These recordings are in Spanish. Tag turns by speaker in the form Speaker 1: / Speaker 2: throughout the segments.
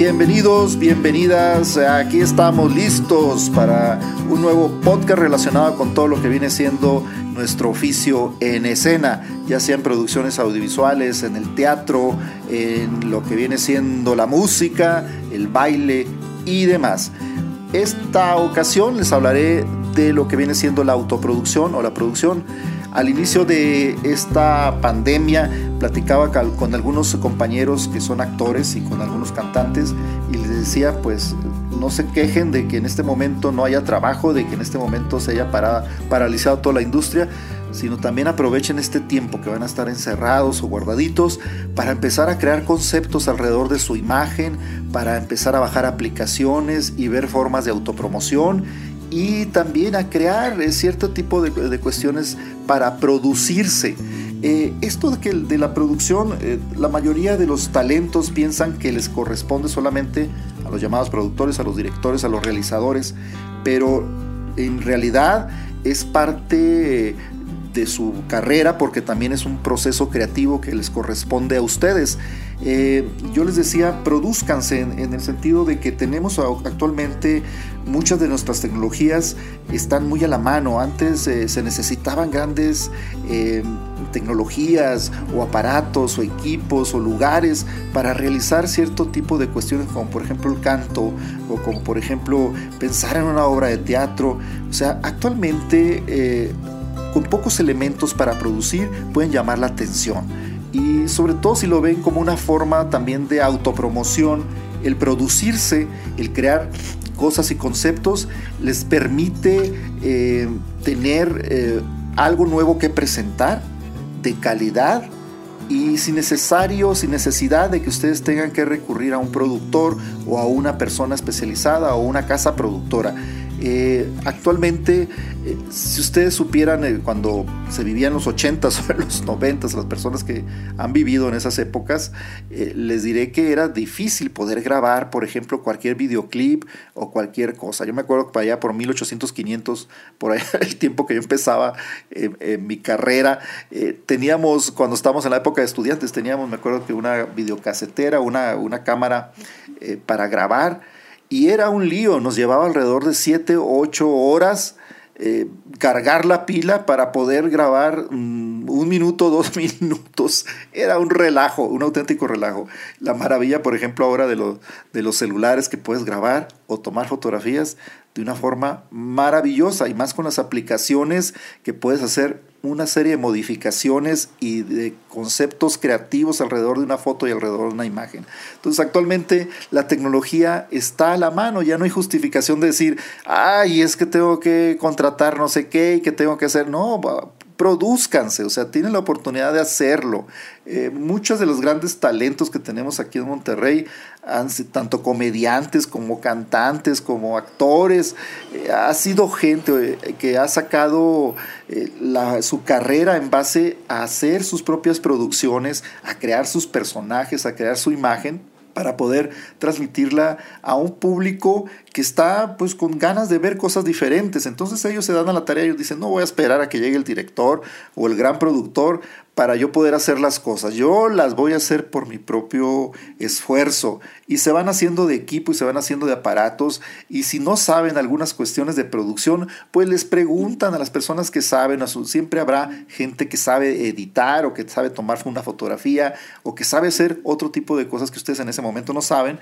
Speaker 1: Bienvenidos, bienvenidas. Aquí estamos listos para un nuevo podcast relacionado con todo lo que viene siendo nuestro oficio en escena, ya sea en producciones audiovisuales, en el teatro, en lo que viene siendo la música, el baile y demás. Esta ocasión les hablaré de lo que viene siendo la autoproducción o la producción al inicio de esta pandemia platicaba con algunos compañeros que son actores y con algunos cantantes y les decía pues no se quejen de que en este momento no haya trabajo, de que en este momento se haya paralizado toda la industria, sino también aprovechen este tiempo que van a estar encerrados o guardaditos para empezar a crear conceptos alrededor de su imagen, para empezar a bajar aplicaciones y ver formas de autopromoción y también a crear eh, cierto tipo de, cuestiones para producirse. Eh, esto de, que, de la producción, eh, la mayoría de los talentos piensan que les corresponde solamente a los llamados productores, a los directores, a los realizadores, pero en realidad es parte de su carrera porque también es un proceso creativo que les corresponde a ustedes. Eh, yo les decía, produzcanse en, el sentido de que tenemos actualmente muchas de nuestras tecnologías están muy a la mano. Antes eh, se necesitaban grandes eh, tecnologías o aparatos o equipos o lugares para realizar cierto tipo de cuestiones como por ejemplo el canto o como por ejemplo pensar en una obra de teatro. O sea, actualmente con pocos elementos para producir pueden llamar la atención. Sobre todo si lo ven como una forma también de autopromoción, el producirse, el crear cosas y conceptos les permite eh, tener eh, algo nuevo que presentar de calidad y sin necesario, sin necesidad de que ustedes tengan que recurrir a un productor o a una persona especializada o una casa productora. Eh, actualmente, eh, si ustedes supieran eh, cuando se vivía en los 80s o los 90s, las personas que han vivido en esas épocas, les diré que era difícil poder grabar, por ejemplo, cualquier videoclip o cualquier cosa. Yo me acuerdo que para allá por 1800, 500, por allá el tiempo que yo empezaba en mi carrera, teníamos, cuando estábamos en la época de estudiantes, teníamos, me acuerdo que una videocasetera, una, una cámara para grabar y era un lío, nos llevaba alrededor de 7 o 8 horas eh, cargar la pila para poder grabar mm, un minuto, dos minutos. Era un relajo, un auténtico relajo. La maravilla, por ejemplo, ahora de, de los celulares que puedes grabar o tomar fotografías de una forma maravillosa y más con las aplicaciones que puedes hacer una serie de modificaciones y de conceptos creativos alrededor de una foto y alrededor de una imagen. Entonces actualmente la tecnología está a la mano, ya no hay justificación de decir, ay, es que tengo que contratar no sé qué y que tengo que hacer, no, produzcanse, o sea, tienen la oportunidad de hacerlo. Eh, muchos de los grandes talentos que tenemos aquí en Monterrey, han, tanto comediantes como cantantes, como actores, eh, ha sido gente eh, que ha sacado su carrera en base a hacer sus propias producciones, a crear sus personajes, a crear su imagen para poder transmitirla a un público que está pues con ganas de ver cosas diferentes. Entonces ellos se dan a la tarea y dicen, no voy a esperar a que llegue el director o el gran productor para yo poder hacer las cosas. Yo las voy a hacer por mi propio esfuerzo. Y se van haciendo de equipo y se van haciendo de aparatos. Y si no saben algunas cuestiones de producción, pues les preguntan a las personas que saben. Siempre habrá gente que sabe editar o que sabe tomar una fotografía o que sabe hacer otro tipo de cosas que ustedes en ese momento no saben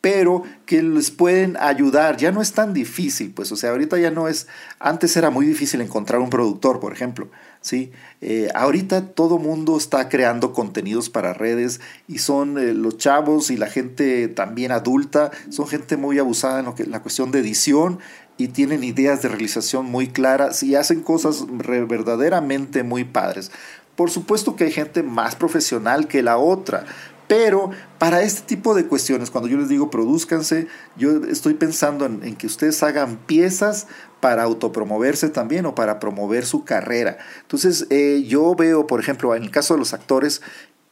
Speaker 1: pero que les pueden ayudar. Ya no es tan difícil, pues, o sea, ahorita ya no es, antes era muy difícil encontrar un productor, por ejemplo, ¿sí? Eh, ahorita todo mundo está creando contenidos para redes y son eh, los chavos y la gente también adulta, son gente muy abusada en, lo que, la cuestión de edición y tienen ideas de realización muy claras y hacen cosas verdaderamente muy padres. Por supuesto que hay gente más profesional que la otra, pero para este tipo de cuestiones, cuando yo les digo produzcanse, yo estoy pensando en, que ustedes hagan piezas para autopromoverse también o para promover su carrera. Entonces, eh, yo veo, por ejemplo, en el caso de los actores,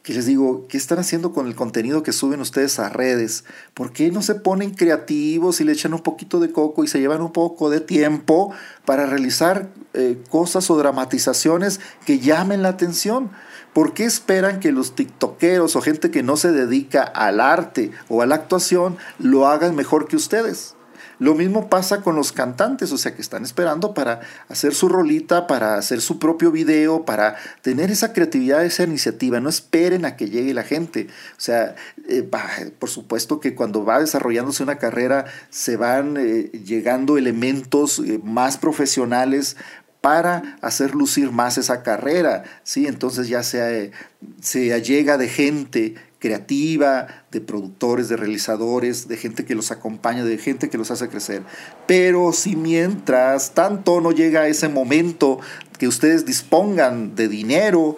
Speaker 1: que les digo, ¿qué están haciendo con el contenido que suben ustedes a redes? ¿Por qué no se ponen creativos y le echan un poquito de coco y se llevan un poco de tiempo para realizar eh, cosas o dramatizaciones que llamen la atención? ¿Por qué esperan que los tiktokeros o gente que no se dedica al arte o a la actuación lo hagan mejor que ustedes? Lo mismo pasa con los cantantes, o sea, que están esperando para hacer su rolita, para hacer su propio video, para tener esa creatividad, esa iniciativa. No esperen a que llegue la gente. O sea, eh, por supuesto que cuando va desarrollándose una carrera se van eh, llegando elementos eh, más profesionales para hacer lucir más esa carrera, ¿sí? Entonces ya se, se allega de gente creativa, de productores, de realizadores, de gente que los acompaña, de gente que los hace crecer. Pero si mientras tanto no llega ese momento que ustedes dispongan de dinero,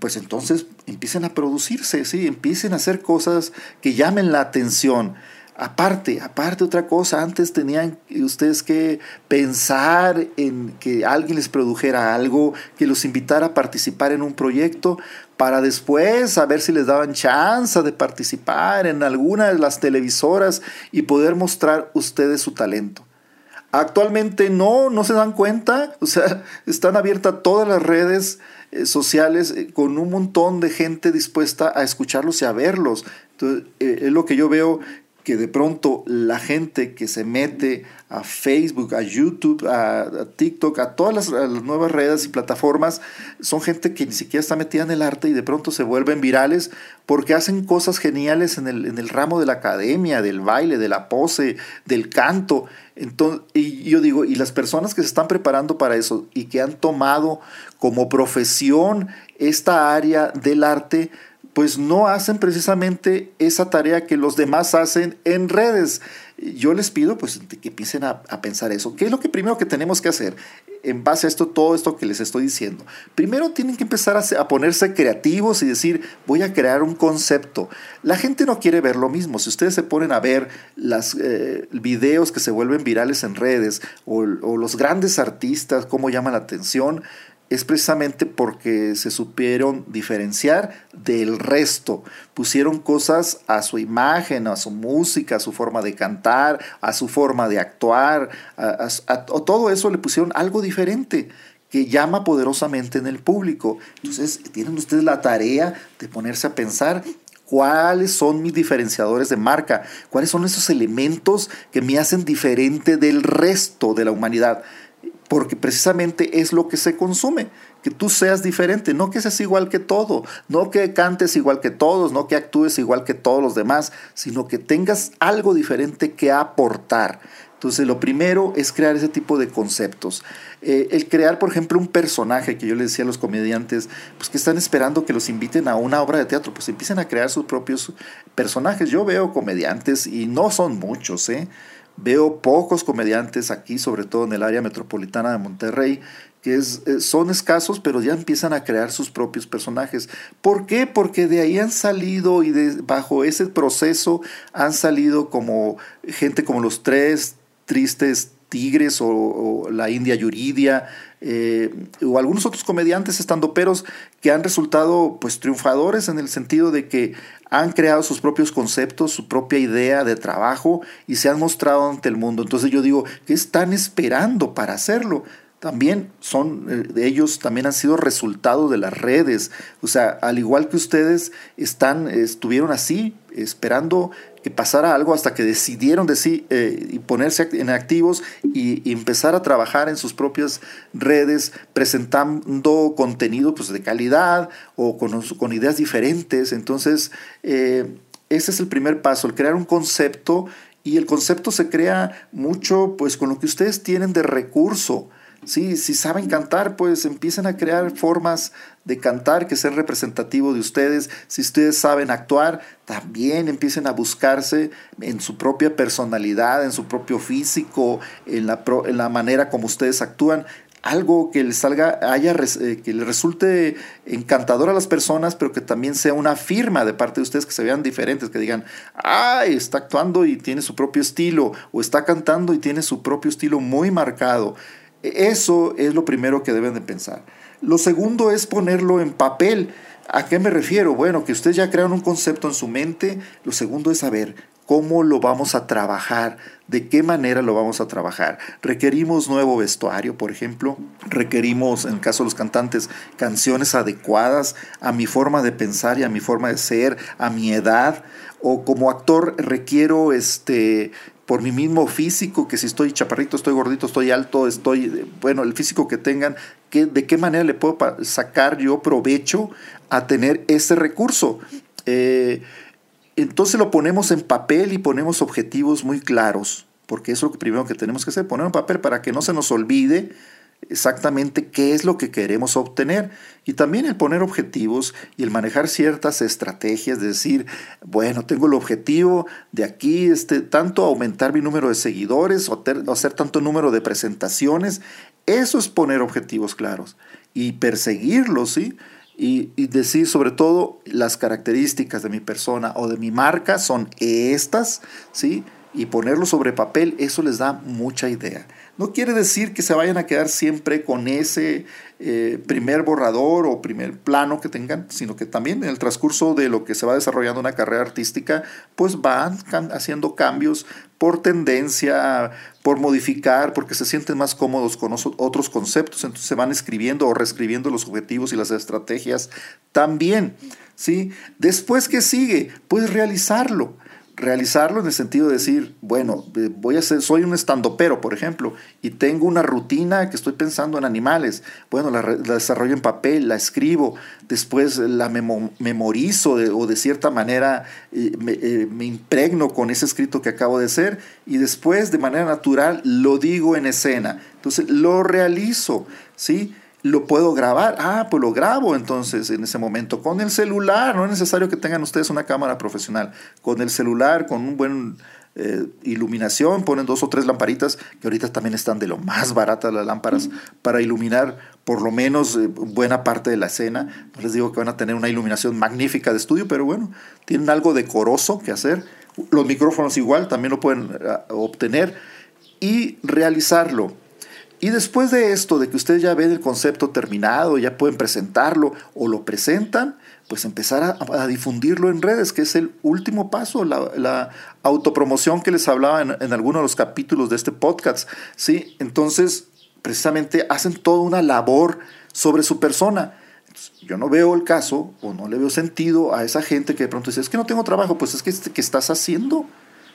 Speaker 1: pues entonces empiecen a producirse, ¿sí? empiecen a hacer cosas que llamen la atención. Aparte, aparte otra cosa, antes tenían ustedes que pensar en que alguien les produjera algo, que los invitara a participar en un proyecto, para después a ver si les daban chance de participar en alguna de las televisoras y poder mostrar ustedes su talento. Actualmente no, no se dan cuenta, o sea, están abiertas todas las redes eh, sociales eh, con un montón de gente dispuesta a escucharlos y a verlos. Entonces, eh, es lo que yo veo que de pronto la gente que se mete a Facebook, a YouTube, a, TikTok, a todas las, nuevas redes y plataformas, son gente que ni siquiera está metida en el arte y de pronto se vuelven virales porque hacen cosas geniales en el, en el ramo de la academia, del baile, de la pose, del canto. Entonces, y yo digo, y las personas que se están preparando para eso y que han tomado como profesión esta área del arte, pues no hacen precisamente esa tarea que los demás hacen en redes. Yo les pido pues que empiecen a, pensar eso. ¿Qué es lo que primero que tenemos que hacer en base a esto, todo esto que les estoy diciendo? Primero tienen que empezar a, ponerse creativos y decir, voy a crear un concepto. La gente no quiere ver lo mismo. Si ustedes se ponen a ver los eh, videos que se vuelven virales en redes o, o los grandes artistas, cómo llaman la atención, es precisamente porque se supieron diferenciar del resto. Pusieron cosas a su imagen, a su música, a su forma de cantar, a su forma de actuar, a, todo eso le pusieron algo diferente que llama poderosamente en el público. Entonces, tienen ustedes la tarea de ponerse a pensar cuáles son mis diferenciadores de marca, cuáles son esos elementos que me hacen diferente del resto de la humanidad porque precisamente es lo que se consume, que tú seas diferente, no que seas igual que todo, no que cantes igual que todos, no que actúes igual que todos los demás, sino que tengas algo diferente que aportar. Entonces, lo primero es crear ese tipo de conceptos. Eh, el crear, por ejemplo, un personaje que yo les decía a los comediantes, pues que están esperando que los inviten a una obra de teatro, pues empiecen a crear sus propios personajes. Yo veo comediantes y no son muchos, ¿eh? Veo pocos comediantes aquí, sobre todo en el área metropolitana de Monterrey, que es, eh, son escasos, pero ya empiezan a crear sus propios personajes. ¿Por qué? Porque de ahí han salido y bajo ese proceso han salido como gente como los tres tristes tigres o, la India Yuridia eh, o algunos otros comediantes estandoperos que han resultado pues triunfadores en el sentido de que han creado sus propios conceptos, su propia idea de trabajo y se han mostrado ante el mundo. Entonces yo digo, ¿qué están esperando para hacerlo? También son, eh, ellos también han sido resultado de las redes. O sea, al igual que ustedes están, estuvieron así, esperando que pasara algo hasta que decidieron decir, eh, ponerse en activos y, empezar a trabajar en sus propias redes, presentando contenido pues, de calidad o con, con ideas diferentes. Entonces, eh, ese es el primer paso, el crear un concepto y el concepto se crea mucho pues con lo que ustedes tienen de recurso. Sí, si saben cantar, pues empiecen a crear formas de cantar que sean representativos de ustedes. Si ustedes saben actuar, también empiecen a buscarse en su propia personalidad, en su propio físico, en la, en la manera como ustedes actúan. Algo que les salga, haya, eh, que les resulte encantador a las personas, pero que también sea una firma de parte de ustedes que se vean diferentes, que digan, ay, está actuando y tiene su propio estilo, o está cantando y tiene su propio estilo muy marcado. Eso es lo primero que deben de pensar. Lo segundo es ponerlo en papel. ¿A qué me refiero? Bueno, que ustedes ya crearon un concepto en su mente. Lo segundo es saber cómo lo vamos a trabajar, de qué manera lo vamos a trabajar. Requerimos nuevo vestuario, por ejemplo. Requerimos, en el caso de los cantantes, canciones adecuadas a mi forma de pensar y a mi forma de ser, a mi edad. O como actor requiero este por mi mismo físico, que si estoy chaparrito, estoy gordito, estoy alto, estoy, bueno, el físico que tengan, que, de qué manera le puedo sacar yo provecho a tener ese recurso. Eh, entonces lo ponemos en papel y ponemos objetivos muy claros, porque eso es lo primero que tenemos que hacer, poner en papel para que no se nos olvide exactamente qué es lo que queremos obtener. Y también el poner objetivos y el manejar ciertas estrategias, de decir, bueno, tengo el objetivo de aquí, este, tanto aumentar mi número de seguidores o, hacer tanto número de presentaciones. Eso es poner objetivos claros y perseguirlos, ¿sí? Y, decir sobre todo las características de mi persona o de mi marca son estas, ¿sí? Y ponerlo sobre papel, eso les da mucha idea. No quiere decir que se vayan a quedar siempre con ese eh, primer borrador o primer plano que tengan, sino que también en el transcurso de lo que se va desarrollando una carrera artística, pues van haciendo cambios por tendencia, por modificar, porque se sienten más cómodos con otros conceptos, entonces se van escribiendo o reescribiendo los objetivos y las estrategias también. ¿sí? Después, ¿qué sigue? Pues realizarlo realizarlo en el sentido de decir, bueno, eh, voy a ser, soy un estandopero, por ejemplo, y tengo una rutina que estoy pensando en animales. Bueno, la, desarrollo en papel, la escribo, después la memorizo o de cierta manera eh, me, eh, me, impregno con ese escrito que acabo de hacer y después de manera natural lo digo en escena. Entonces lo realizo, ¿sí? Lo puedo grabar. Ah, pues lo grabo entonces en ese momento con el celular. No es necesario que tengan ustedes una cámara profesional. Con el celular, con un buen eh, iluminación, ponen dos o tres lamparitas, que ahorita también están de lo más baratas las lámparas, para iluminar por lo menos eh, buena parte de la escena. No les digo que van a tener una iluminación magnífica de estudio, pero bueno, tienen algo decoroso que hacer. Los micrófonos igual también lo pueden eh, obtener y realizarlo y después de esto, de que ustedes ya ven el concepto terminado, ya pueden presentarlo o lo presentan, pues empezar a, difundirlo en redes, que es el último paso, la, autopromoción que les hablaba en, en, algunos de los capítulos de este podcast. ¿sí? Entonces, precisamente hacen toda una labor sobre su persona. yo no veo el caso o no le veo sentido a esa gente que de pronto dice, es que no tengo trabajo, pues es que, que estás haciendo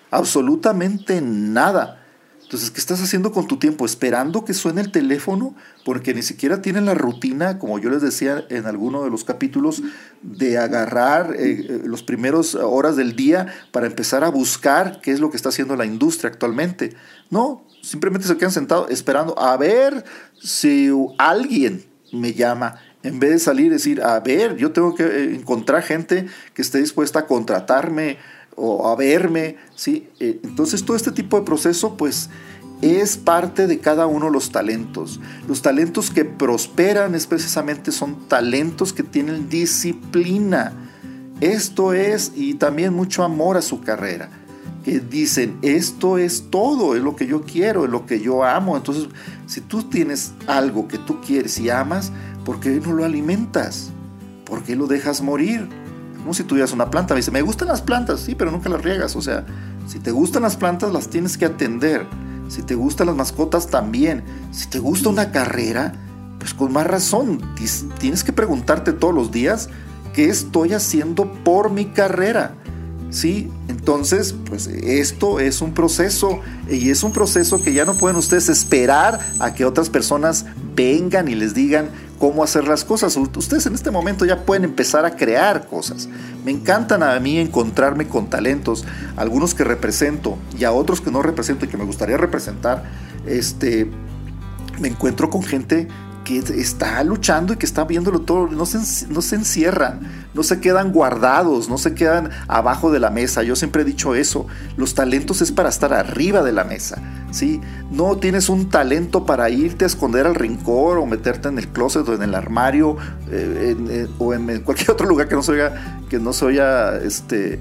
Speaker 1: absolutamente nada. Entonces, ¿qué estás haciendo con tu tiempo? ¿Esperando que suene el teléfono? Porque ni siquiera tienen la rutina, como yo les decía en alguno de los capítulos, de agarrar eh, eh, los primeros horas del día para empezar a buscar qué es lo que está haciendo la industria actualmente. No, simplemente se quedan sentados esperando a ver si alguien me llama. En vez de salir y decir, a ver, yo tengo que eh, encontrar gente que esté dispuesta a contratarme o a verme, ¿sí? Eh, entonces todo este tipo de proceso pues es parte de cada uno de los talentos. Los talentos que prosperan es precisamente son talentos que tienen disciplina. Esto es y también mucho amor a su carrera. Que dicen, esto es todo, es lo que yo quiero, es lo que yo amo. Entonces, si tú tienes algo que tú quieres y amas, ¿por qué no lo alimentas? ¿Por qué lo dejas morir? Como si tuvieras una planta. Me dice, me gustan las plantas, sí, pero nunca las riegas. O sea, si te gustan las plantas, las tienes que atender. Si te gustan las mascotas, también. Si te gusta una carrera, pues con más razón, tienes que preguntarte todos los días, ¿qué estoy haciendo por mi carrera? ¿sí? Entonces, pues esto es un proceso y es un proceso que ya no pueden ustedes esperar a que otras personas vengan y les digan cómo hacer las cosas. Ustedes en este momento ya pueden empezar a crear cosas. Me encantan a mí encontrarme con talentos, algunos que represento y a otros que no represento y que me gustaría representar. Este, me encuentro con gente que está luchando y que está viéndolo todo, no se, no se encierran, no se quedan guardados, no se quedan abajo de la mesa. Yo siempre he dicho eso, los talentos es para estar arriba de la mesa, ¿sí? No tienes un talento para irte a esconder al rincón o meterte en el closet o en el armario eh, o en cualquier otro lugar que no se oiga, que no se este,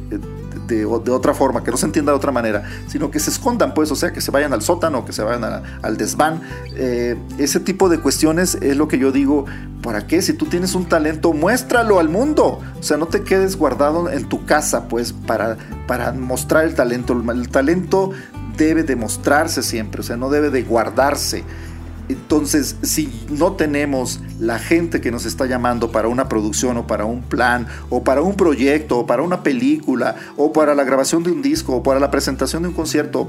Speaker 1: de, otra forma, que no se entienda de otra manera, sino que se escondan, pues, o sea, que se vayan al sótano, que se vayan al desván. Eh, ese tipo de cuestiones es lo que yo digo, ¿para qué? Si tú tienes un talento, muéstralo al mundo. O sea, no te quedes guardado en tu casa, pues, para, para mostrar el talento. El talento debe demostrarse siempre, o sea, no debe de guardarse. Entonces, si no tenemos la gente que nos está llamando para una producción o para un plan o para un proyecto o para una película o para la grabación de un disco o para la presentación de un concierto,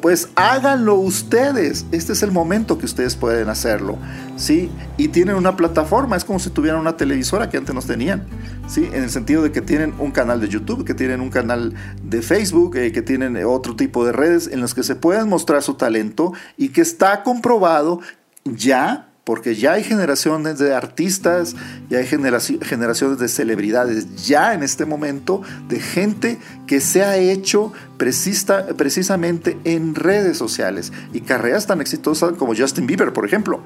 Speaker 1: pues háganlo ustedes. Este es el momento que ustedes pueden hacerlo, ¿sí? Y tienen una plataforma, es como si tuvieran una televisora que antes nos tenían, ¿sí? En el sentido de que tienen un canal de YouTube, que tienen un canal de Facebook, eh, que tienen otro tipo de redes en los que se pueden mostrar su talento y que está comprobado ya, porque ya hay generaciones de artistas, ya hay generaciones de celebridades, ya en este momento de gente que se ha hecho precisamente en redes sociales y carreras tan exitosas como Justin Bieber, por ejemplo,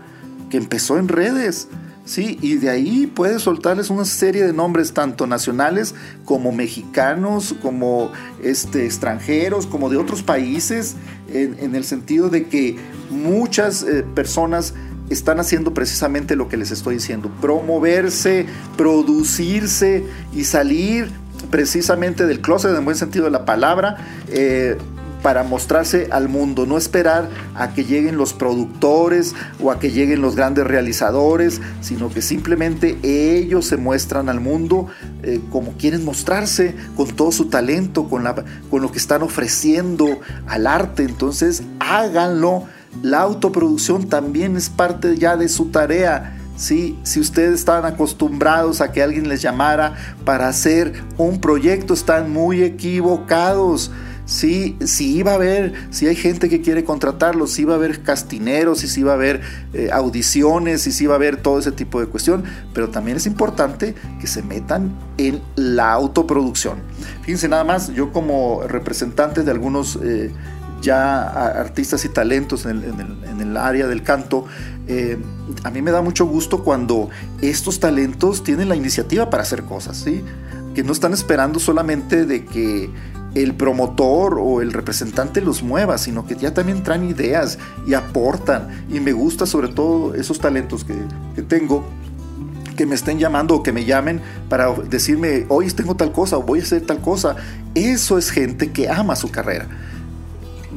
Speaker 1: que empezó en redes. Sí, y de ahí puede soltarles una serie de nombres tanto nacionales como mexicanos, como este, extranjeros, como de otros países, en, el sentido de que muchas eh, personas están haciendo precisamente lo que les estoy diciendo, promoverse, producirse y salir precisamente del closet en buen sentido de la palabra. Eh, para mostrarse al mundo, no esperar a que lleguen los productores o a que lleguen los grandes realizadores, sino que simplemente ellos se muestran al mundo eh, como quieren mostrarse, con todo su talento, con, lo que están ofreciendo al arte. Entonces háganlo la autoproducción también es parte ya de su tarea. ¿sí? Si ustedes están acostumbrados a que alguien les llamara para hacer un proyecto, están muy equivocados. Sí, sí iba a haber, si hay gente que quiere contratarlos, sí va a haber castineros, sí va a haber eh, audiciones, sí va a haber todo ese tipo de cuestión, pero también es importante que se metan en la autoproducción. Fíjense nada más, yo como representante de algunos eh, ya artistas y talentos en el, área del canto, eh, a mí me da mucho gusto cuando estos talentos tienen la iniciativa para hacer cosas, ¿sí? que no están esperando solamente de que el promotor o el representante los mueva, sino que ya también traen ideas y aportan. Y me gusta sobre todo esos talentos que, tengo que me estén llamando o que me llamen para decirme, hoy tengo tal cosa o voy a hacer tal cosa. Eso es gente que ama su carrera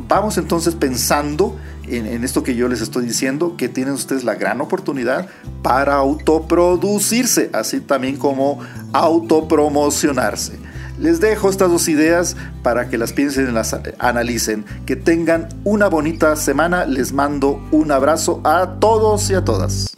Speaker 1: vamos entonces pensando en, esto que yo les estoy diciendo, que tienen ustedes la gran oportunidad para autoproducirse, así también como autopromocionarse. Les dejo estas dos ideas para que las piensen y las analicen. Que tengan una bonita semana. Les mando un abrazo a todos y a todas.